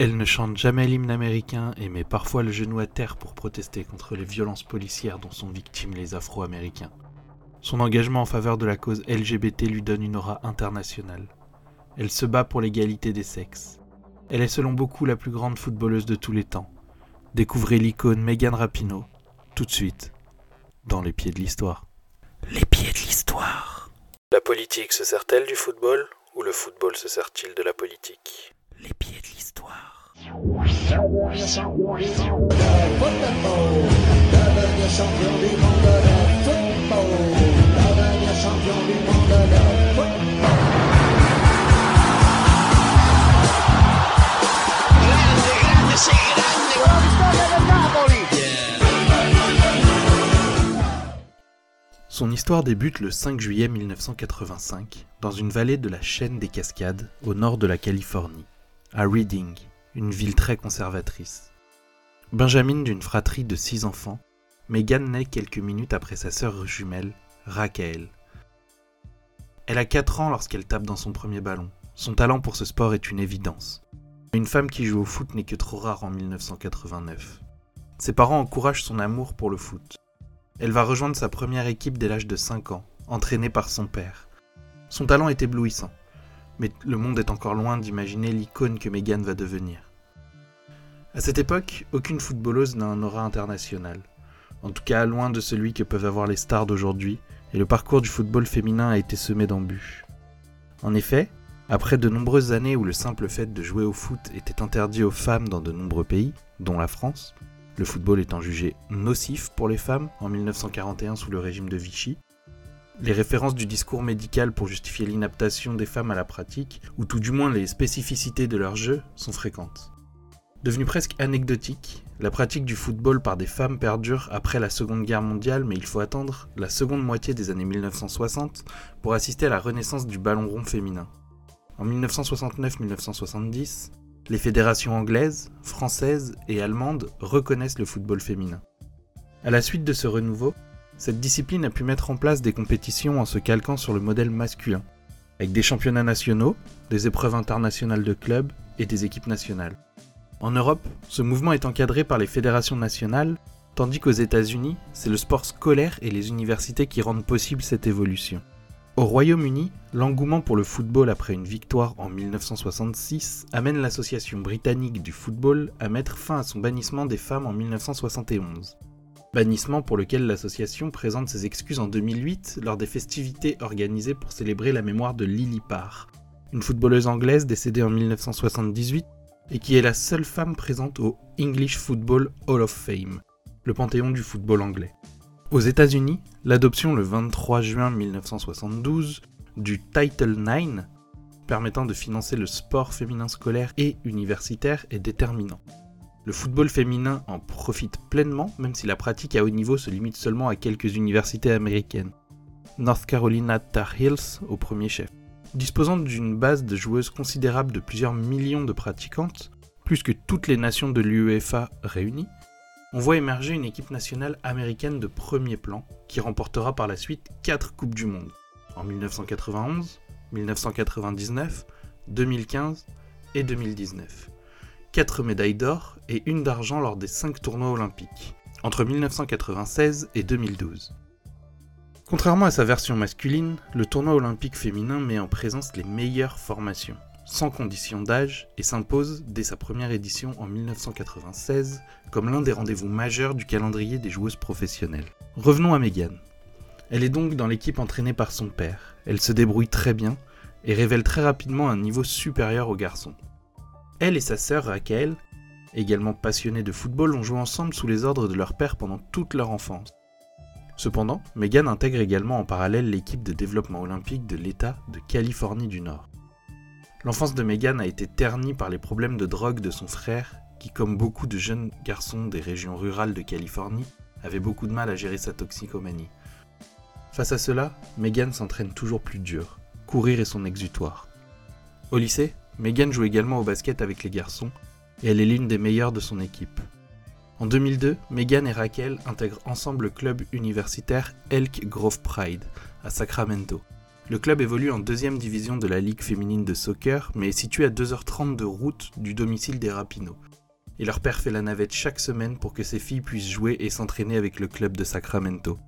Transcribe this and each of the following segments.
Elle ne chante jamais l'hymne américain et met parfois le genou à terre pour protester contre les violences policières dont sont victimes les Afro-Américains. Son engagement en faveur de la cause LGBT lui donne une aura internationale. Elle se bat pour l'égalité des sexes. Elle est selon beaucoup la plus grande footballeuse de tous les temps. Découvrez l'icône Megan Rapinoe, tout de suite, dans les pieds de l'histoire. Les pieds de l'histoire. La politique se sert-elle du football ou le football se sert-il de la politique? Les pieds de l'histoire. Son histoire débute le 5 juillet 1985 dans une vallée de la chaîne des Cascades au nord de la Californie, à Reading, une ville très conservatrice. Benjamin d'une fratrie de six enfants, Megan naît quelques minutes après sa sœur jumelle, Raquel. Elle a 4 ans lorsqu'elle tape dans son premier ballon. Son talent pour ce sport est une évidence. Une femme qui joue au foot n'est que trop rare en 1989. Ses parents encouragent son amour pour le foot. Elle va rejoindre sa première équipe dès l'âge de 5 ans, entraînée par son père. Son talent est éblouissant, mais le monde est encore loin d'imaginer l'icône que Megan va devenir. À cette époque, aucune footballeuse n'a un aura international, en tout cas loin de celui que peuvent avoir les stars d'aujourd'hui, et le parcours du football féminin a été semé d'embûches. En effet, après de nombreuses années où le simple fait de jouer au foot était interdit aux femmes dans de nombreux pays, dont la France, le football étant jugé nocif pour les femmes en 1941 sous le régime de Vichy. Les références du discours médical pour justifier l'inaptation des femmes à la pratique, ou tout du moins les spécificités de leur jeu, sont fréquentes. Devenue presque anecdotique, la pratique du football par des femmes perdure après la Seconde Guerre mondiale, mais il faut attendre la seconde moitié des années 1960 pour assister à la renaissance du ballon rond féminin. En 1969-1970, les fédérations anglaises, françaises et allemandes reconnaissent le football féminin. À la suite de ce renouveau, cette discipline a pu mettre en place des compétitions en se calquant sur le modèle masculin, avec des championnats nationaux, des épreuves internationales de clubs et des équipes nationales. En Europe, ce mouvement est encadré par les fédérations nationales, tandis qu'aux États-Unis, c'est le sport scolaire et les universités qui rendent possible cette évolution. Au Royaume-Uni, l'engouement pour le football après une victoire en 1966 amène l'association britannique du football à mettre fin à son bannissement des femmes en 1971. Bannissement pour lequel l'association présente ses excuses en 2008 lors des festivités organisées pour célébrer la mémoire de Lily Parr, une footballeuse anglaise décédée en 1978 et qui est la seule femme présente au English Football Hall of Fame, le panthéon du football anglais. Aux États-Unis, l'adoption le 23 juin 1972 du Title IX, permettant de financer le sport féminin scolaire et universitaire, est déterminant. Le football féminin en profite pleinement, même si la pratique à haut niveau se limite seulement à quelques universités américaines. North Carolina Tar Heels au premier chef. Disposant d'une base de joueuses considérable de plusieurs millions de pratiquantes, plus que toutes les nations de l'UEFA réunies, on voit émerger une équipe nationale américaine de premier plan qui remportera par la suite 4 Coupes du Monde en 1991, 1999, 2015 et 2019. 4 médailles d'or et une d'argent lors des 5 tournois olympiques, entre 1996 et 2012. Contrairement à sa version masculine, le tournoi olympique féminin met en présence les meilleures formations sans condition d'âge et s'impose dès sa première édition en 1996 comme l'un des rendez-vous majeurs du calendrier des joueuses professionnelles. Revenons à Megan. Elle est donc dans l'équipe entraînée par son père. Elle se débrouille très bien et révèle très rapidement un niveau supérieur aux garçons. Elle et sa sœur Raquel, également passionnées de football, ont joué ensemble sous les ordres de leur père pendant toute leur enfance. Cependant, Megan intègre également en parallèle l'équipe de développement olympique de l'État de Californie du Nord. L'enfance de Megan a été ternie par les problèmes de drogue de son frère, qui, comme beaucoup de jeunes garçons des régions rurales de Californie, avait beaucoup de mal à gérer sa toxicomanie. Face à cela, Megan s'entraîne toujours plus dur. Courir est son exutoire. Au lycée, Megan joue également au basket avec les garçons, et elle est l'une des meilleures de son équipe. En 2002, Megan et Raquel intègrent ensemble le club universitaire Elk Grove Pride, à Sacramento, Le club évolue en deuxième division de la Ligue féminine de soccer, mais est situé à 2h30 de route du domicile des Rapinos. Et leur père fait la navette chaque semaine pour que ses filles puissent jouer et s'entraîner avec le club de Sacramento.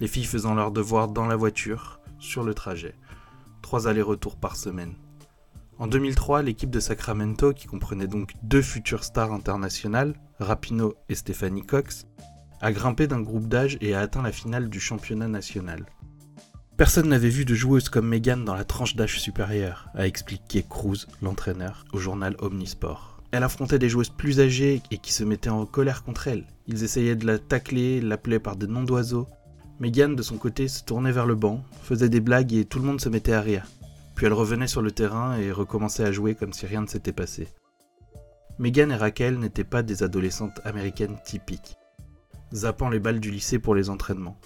Les filles faisant leurs devoirs dans la voiture, sur le trajet. Trois allers-retours par semaine. En 2003, l'équipe de Sacramento, qui comprenait donc deux futures stars internationales, Rapino et Stephanie Cox, a grimpé d'un groupe d'âge et a atteint la finale du championnat national. Personne n'avait vu de joueuse comme Megan dans la tranche d'âge supérieure, a expliqué Cruz, l'entraîneur, au journal Omnisport. Elle affrontait des joueuses plus âgées et qui se mettaient en colère contre elle. Ils essayaient de la tacler, l'appelaient par des noms d'oiseaux. Megan, de son côté, se tournait vers le banc, faisait des blagues et tout le monde se mettait à rire. Puis elle revenait sur le terrain et recommençait à jouer comme si rien ne s'était passé. Megan et Raquel n'étaient pas des adolescentes américaines typiques, zappant les balles du lycée pour les entraînements.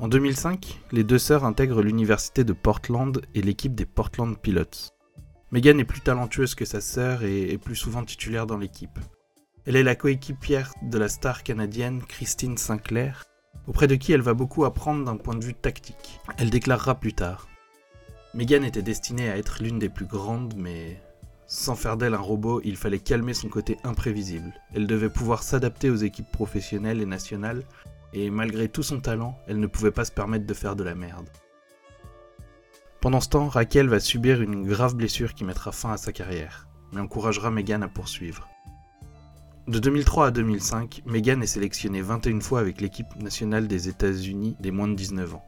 En 2005, les deux sœurs intègrent l'université de Portland et l'équipe des Portland Pilots. Megan est plus talentueuse que sa sœur et est plus souvent titulaire dans l'équipe. Elle est la coéquipière de la star canadienne Christine Sinclair, auprès de qui elle va beaucoup apprendre d'un point de vue tactique. Elle déclarera plus tard Megan était destinée à être l'une des plus grandes, mais sans faire d'elle un robot, il fallait calmer son côté imprévisible. Elle devait pouvoir s'adapter aux équipes professionnelles et nationales, et malgré tout son talent, elle ne pouvait pas se permettre de faire de la merde. Pendant ce temps, Raquel va subir une grave blessure qui mettra fin à sa carrière, mais encouragera Megan à poursuivre. De 2003 à 2005, Megan est sélectionnée 21 fois avec l'équipe nationale des États-Unis des moins de 19 ans.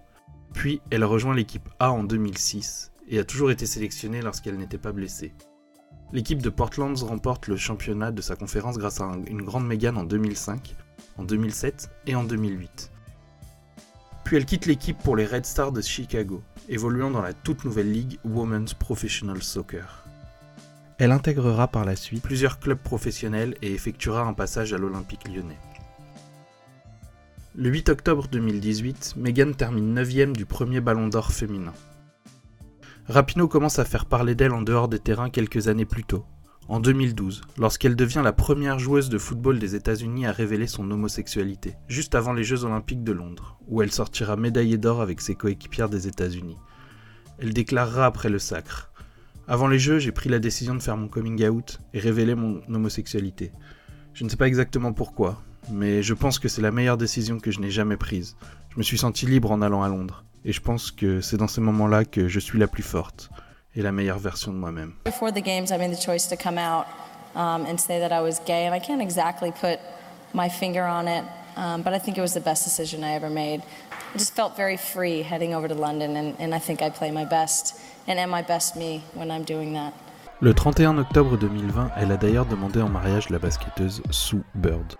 Puis elle rejoint l'équipe A en 2006 et a toujours été sélectionnée lorsqu'elle n'était pas blessée. L'équipe de Portland remporte le championnat de sa conférence grâce à une grande Megan en 2005, en 2007 et en 2008. Puis elle quitte l'équipe pour les Red Stars de Chicago, évoluant dans la toute nouvelle ligue Women's Professional Soccer. Elle intégrera par la suite plusieurs clubs professionnels et effectuera un passage à l'Olympique lyonnais. Le 8 octobre 2018, Megan termine 9ème du premier Ballon d'Or féminin. Rapino commence à faire parler d'elle en dehors des terrains quelques années plus tôt, en 2012, lorsqu'elle devient la première joueuse de football des États-Unis à révéler son homosexualité, juste avant les Jeux Olympiques de Londres, où elle sortira médaillée d'or avec ses coéquipières des États-Unis. Elle déclarera après le sacre Avant les Jeux, j'ai pris la décision de faire mon coming out et révéler mon homosexualité. Je ne sais pas exactement pourquoi, mais je pense que c'est la meilleure décision que je n'ai jamais prise. Je me suis senti libre en allant à Londres, et je pense que c'est dans ces moments-là que je suis la plus forte et la meilleure version de moi-même. Before the games, I made the choice to come out um, and say that I was gay, and I can't exactly put my finger on it, um, but I think it was the best decision I ever made. I just felt very free heading over to London, and, and I think I play my best and am my best me when I'm doing that. Le 31 octobre 2020, elle a d'ailleurs demandé en mariage la basketteuse Sue Bird.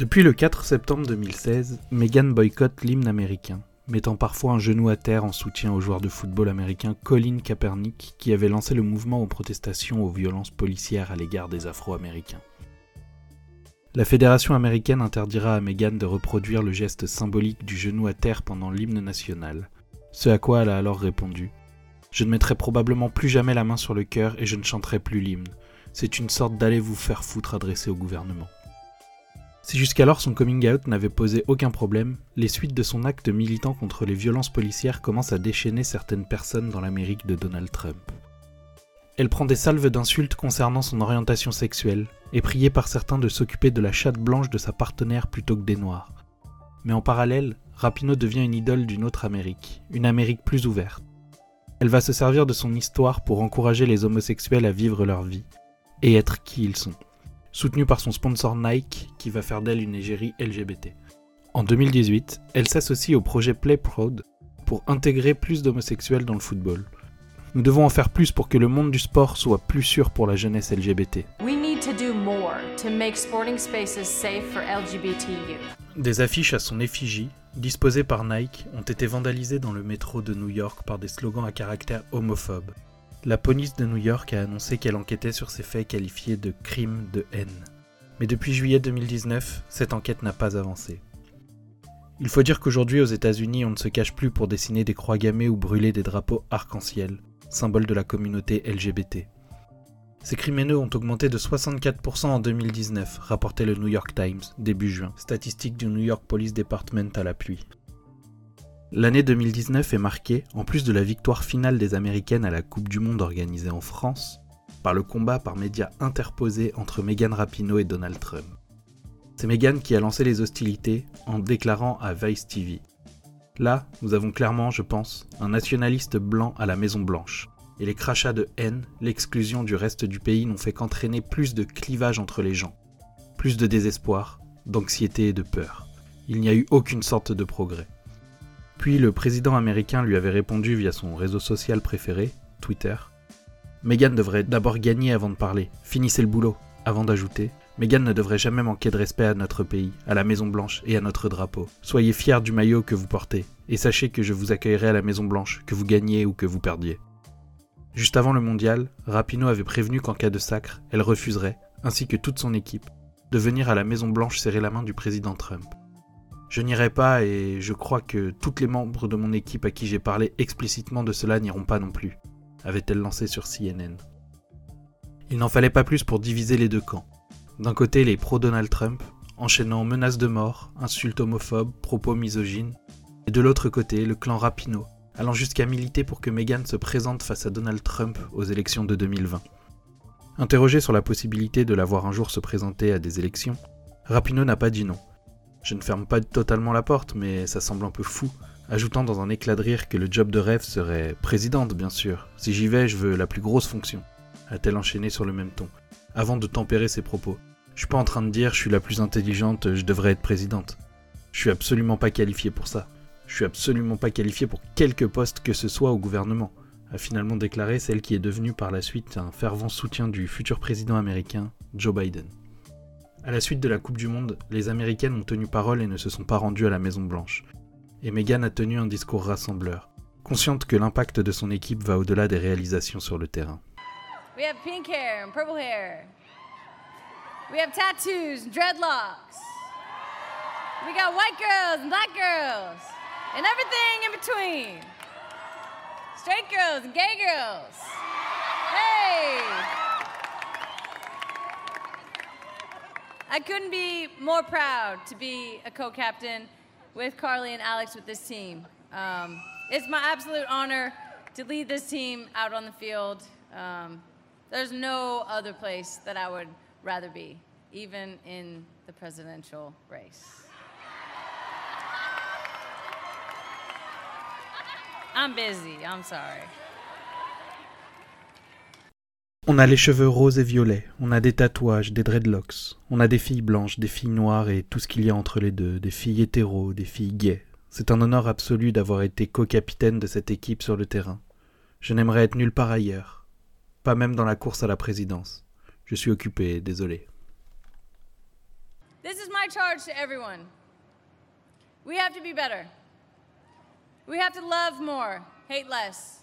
Depuis le 4 septembre 2016, Meghan boycotte l'hymne américain, mettant parfois un genou à terre en soutien au joueur de football américain Colin Kaepernick qui avait lancé le mouvement aux protestations aux violences policières à l'égard des Afro-Américains. La fédération américaine interdira à Meghan de reproduire le geste symbolique du genou à terre pendant l'hymne national, ce à quoi elle a alors répondu Je ne mettrai probablement plus jamais la main sur le cœur et je ne chanterai plus l'hymne. C'est une sorte d'aller vous faire foutre adressée au gouvernement. Si jusqu'alors son coming out n'avait posé aucun problème, les suites de son acte militant contre les violences policières commencent à déchaîner certaines personnes dans l'Amérique de Donald Trump. Elle prend des salves d'insultes concernant son orientation sexuelle, et priée par certains de s'occuper de la chatte blanche de sa partenaire plutôt que des noirs. Mais en parallèle, Rapinoe devient une idole d'une autre Amérique, une Amérique plus ouverte. Elle va se servir de son histoire pour encourager les homosexuels à vivre leur vie, et être qui ils sont soutenue par son sponsor Nike qui va faire d'elle une égérie LGBT. En 2018, elle s'associe au projet Play Proud pour intégrer plus d'homosexuels dans le football. Nous devons en faire plus pour que le monde du sport soit plus sûr pour la jeunesse LGBT. We need to do more to make sporting spaces safe for LGBT youth. Des affiches à son effigie, disposées par Nike, ont été vandalisées dans le métro de New York par des slogans à caractère homophobe. La police de New York a annoncé qu'elle enquêtait sur ces faits qualifiés de crimes de haine. Mais depuis juillet 2019, cette enquête n'a pas avancé. Il faut dire qu'aujourd'hui aux États-Unis, on ne se cache plus pour dessiner des croix gammées ou brûler des drapeaux arc-en-ciel, symbole de la communauté LGBT. Ces crimineux ont augmenté de 64% en 2019, rapportait le New York Times début juin, statistique du New York Police Department à l'appui. L'année 2019 est marquée, en plus de la victoire finale des Américaines à la Coupe du Monde organisée en France, par le combat par médias interposés entre Megan Rapinoe et Donald Trump. C'est Megan qui a lancé les hostilités en déclarant à Vice TV Là, nous avons clairement, je pense, un nationaliste blanc à la Maison Blanche. Et les crachats de haine, l'exclusion du reste du pays n'ont fait qu'entraîner plus de clivage entre les gens, plus de désespoir, d'anxiété et de peur. Il n'y a eu aucune sorte de progrès. Puis le président américain lui avait répondu via son réseau social préféré, Twitter. Meghan devrait d'abord gagner avant de parler, finissez le boulot, avant d'ajouter. Meghan ne devrait jamais manquer de respect à notre pays, à la Maison Blanche et à notre drapeau. Soyez fiers du maillot que vous portez, et sachez que je vous accueillerai à la Maison Blanche, que vous gagniez ou que vous perdiez. Juste avant le mondial, Rapinoe avait prévenu qu'en cas de sacre, elle refuserait, ainsi que toute son équipe, de venir à la Maison Blanche serrer la main du président Trump. Je n'irai pas et je crois que tous les membres de mon équipe à qui j'ai parlé explicitement de cela n'iront pas non plus, avait-elle lancé sur CNN. Il n'en fallait pas plus pour diviser les deux camps. D'un côté, les pro-Donald Trump, enchaînant menaces de mort, insultes homophobes, propos misogynes, et de l'autre côté, le clan Rapinoe, allant jusqu'à militer pour que Meghan se présente face à Donald Trump aux élections de 2020. Interrogé sur la possibilité de la voir un jour se présenter à des élections, Rapinoe n'a pas dit non. Je ne ferme pas totalement la porte, mais ça semble un peu fou, ajoutant dans un éclat de rire que le job de rêve serait présidente, bien sûr. Si j'y vais, je veux la plus grosse fonction, a-t-elle enchaîné sur le même ton, avant de tempérer ses propos. Je suis pas en train de dire je suis la plus intelligente, je devrais être présidente. Je suis absolument pas qualifié pour ça. Je suis absolument pas qualifié pour quelque poste que ce soit au gouvernement, a finalement déclaré celle qui est devenue par la suite un fervent soutien du futur président américain, Joe Biden. À la suite de la Coupe du Monde, les Américaines ont tenu parole et ne se sont pas rendues à la Maison Blanche. Et Meghan a tenu un discours rassembleur, consciente que l'impact de son équipe va au-delà des réalisations sur le terrain. We have pink hair and purple hair. We have tattoos and dreadlocks. We got white girls and black girls and everything in between. Straight girls and gay girls. Hey! I couldn't be more proud to be a co captain with Carly and Alex with this team. Um, it's my absolute honor to lead this team out on the field. Um, there's no other place that I would rather be, even in the presidential race. I'm busy, I'm sorry. On a les cheveux roses et violets, on a des tatouages, des dreadlocks, on a des filles blanches, des filles noires et tout ce qu'il y a entre les deux, des filles hétéros, des filles gays. C'est un honneur absolu d'avoir été co-capitaine de cette équipe sur le terrain. Je n'aimerais être nulle part ailleurs, pas même dans la course à la présidence. Je suis occupé, désolé. This is charge to everyone. We have to be better. We have to love more, hate less.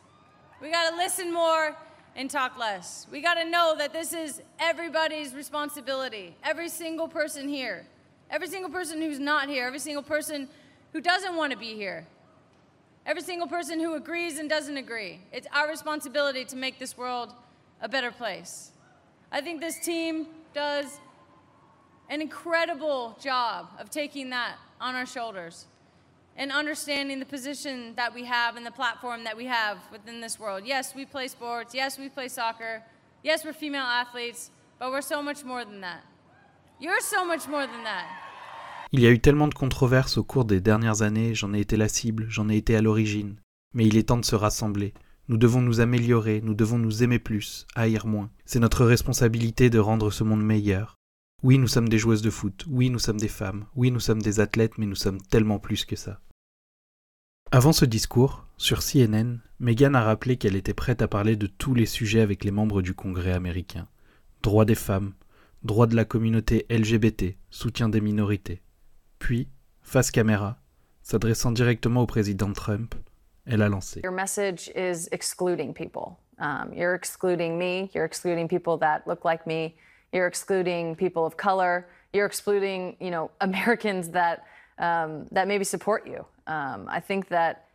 We got to listen more and talk less. We got to know that this is everybody's responsibility. Every single person here. Every single person who's not here. Every single person who doesn't want to be here. Every single person who agrees and doesn't agree. It's our responsibility to make this world a better place. I think this team does an incredible job of taking that on our shoulders and understanding the position that we have and the platform that we have within this world. Yes, we play sports. Yes, we play soccer. Yes, we're female athletes, but we're so much more than that. You're so much more than that. Il y a eu tellement de controverses au cours des dernières années, j'en ai été la cible, j'en ai été à l'origine. Mais il est temps de se rassembler. Nous devons nous améliorer, nous devons nous aimer plus, haïr moins. C'est notre responsabilité de rendre ce monde meilleur. Oui, nous sommes des joueuses de foot, oui, nous sommes des femmes, oui, nous sommes des athlètes, mais nous sommes tellement plus que ça. Avant ce discours, sur CNN, Meghan a rappelé qu'elle était prête à parler de tous les sujets avec les membres du Congrès américain. Droits des femmes, droits de la communauté LGBT, soutien des minorités. Puis, face caméra, s'adressant directement au président Trump, elle a lancé. Your message is excluding people. Um, you're excluding me, you're excluding people that look like me, you're excluding people of color, you're excluding, you know, Americans that um, that maybe support you. Um, I think that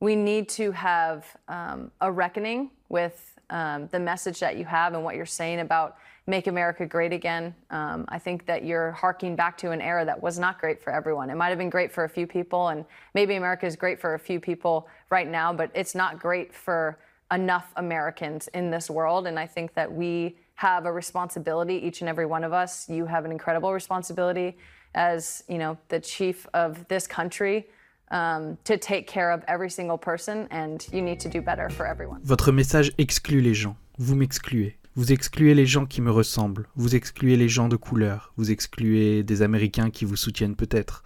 we need to have um, a reckoning with um, the message that you have and what you're saying about make America great again. Um, I think that you're harking back to an era that was not great for everyone. It might have been great for a few people, and maybe America is great for a few people right now, but it's not great for enough Americans in this world. And I think that we have a responsibility, each and every one of us. You have an incredible responsibility as you know the chief of this country um, to take care of every single person, and you need to do better for everyone. Votre message exclut les gens. Vous m'excluez. Vous excluez les gens qui me ressemblent. Vous excluez les gens de couleur. Vous excluez des Américains qui vous soutiennent peut-être.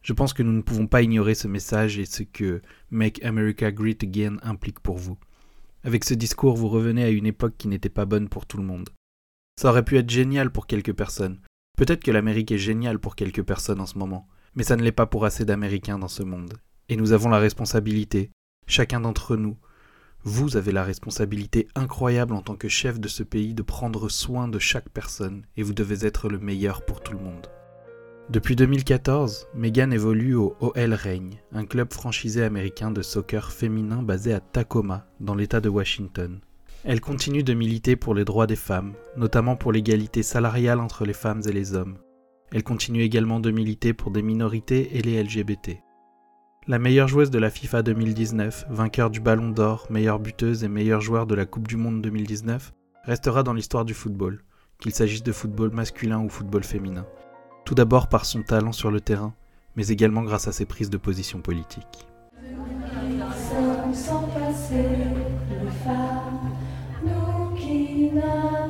Je pense que nous ne pouvons pas ignorer ce message et ce que Make America Great Again implique pour vous. Avec ce discours, vous revenez à une époque qui n'était pas bonne pour tout le monde. Ça aurait pu être génial pour quelques personnes. Peut-être que l'Amérique est géniale pour quelques personnes en ce moment, mais ça ne l'est pas pour assez d'Américains dans ce monde. Et nous avons la responsabilité, chacun d'entre nous, vous avez la responsabilité incroyable en tant que chef de ce pays de prendre soin de chaque personne, et vous devez être le meilleur pour tout le monde. Depuis 2014, Megan évolue au OL Reign, un club franchisé américain de soccer féminin basé à Tacoma, dans l'État de Washington. Elle continue de militer pour les droits des femmes, notamment pour l'égalité salariale entre les femmes et les hommes. Elle continue également de militer pour des minorités et les LGBT. La meilleure joueuse de la FIFA 2019, vainqueur du Ballon d'Or, meilleure buteuse et meilleure joueur de la Coupe du Monde 2019, restera dans l'histoire du football, qu'il s'agisse de football masculin ou football féminin. Tout d'abord par son talent sur le terrain, mais également grâce à ses prises de position passer qui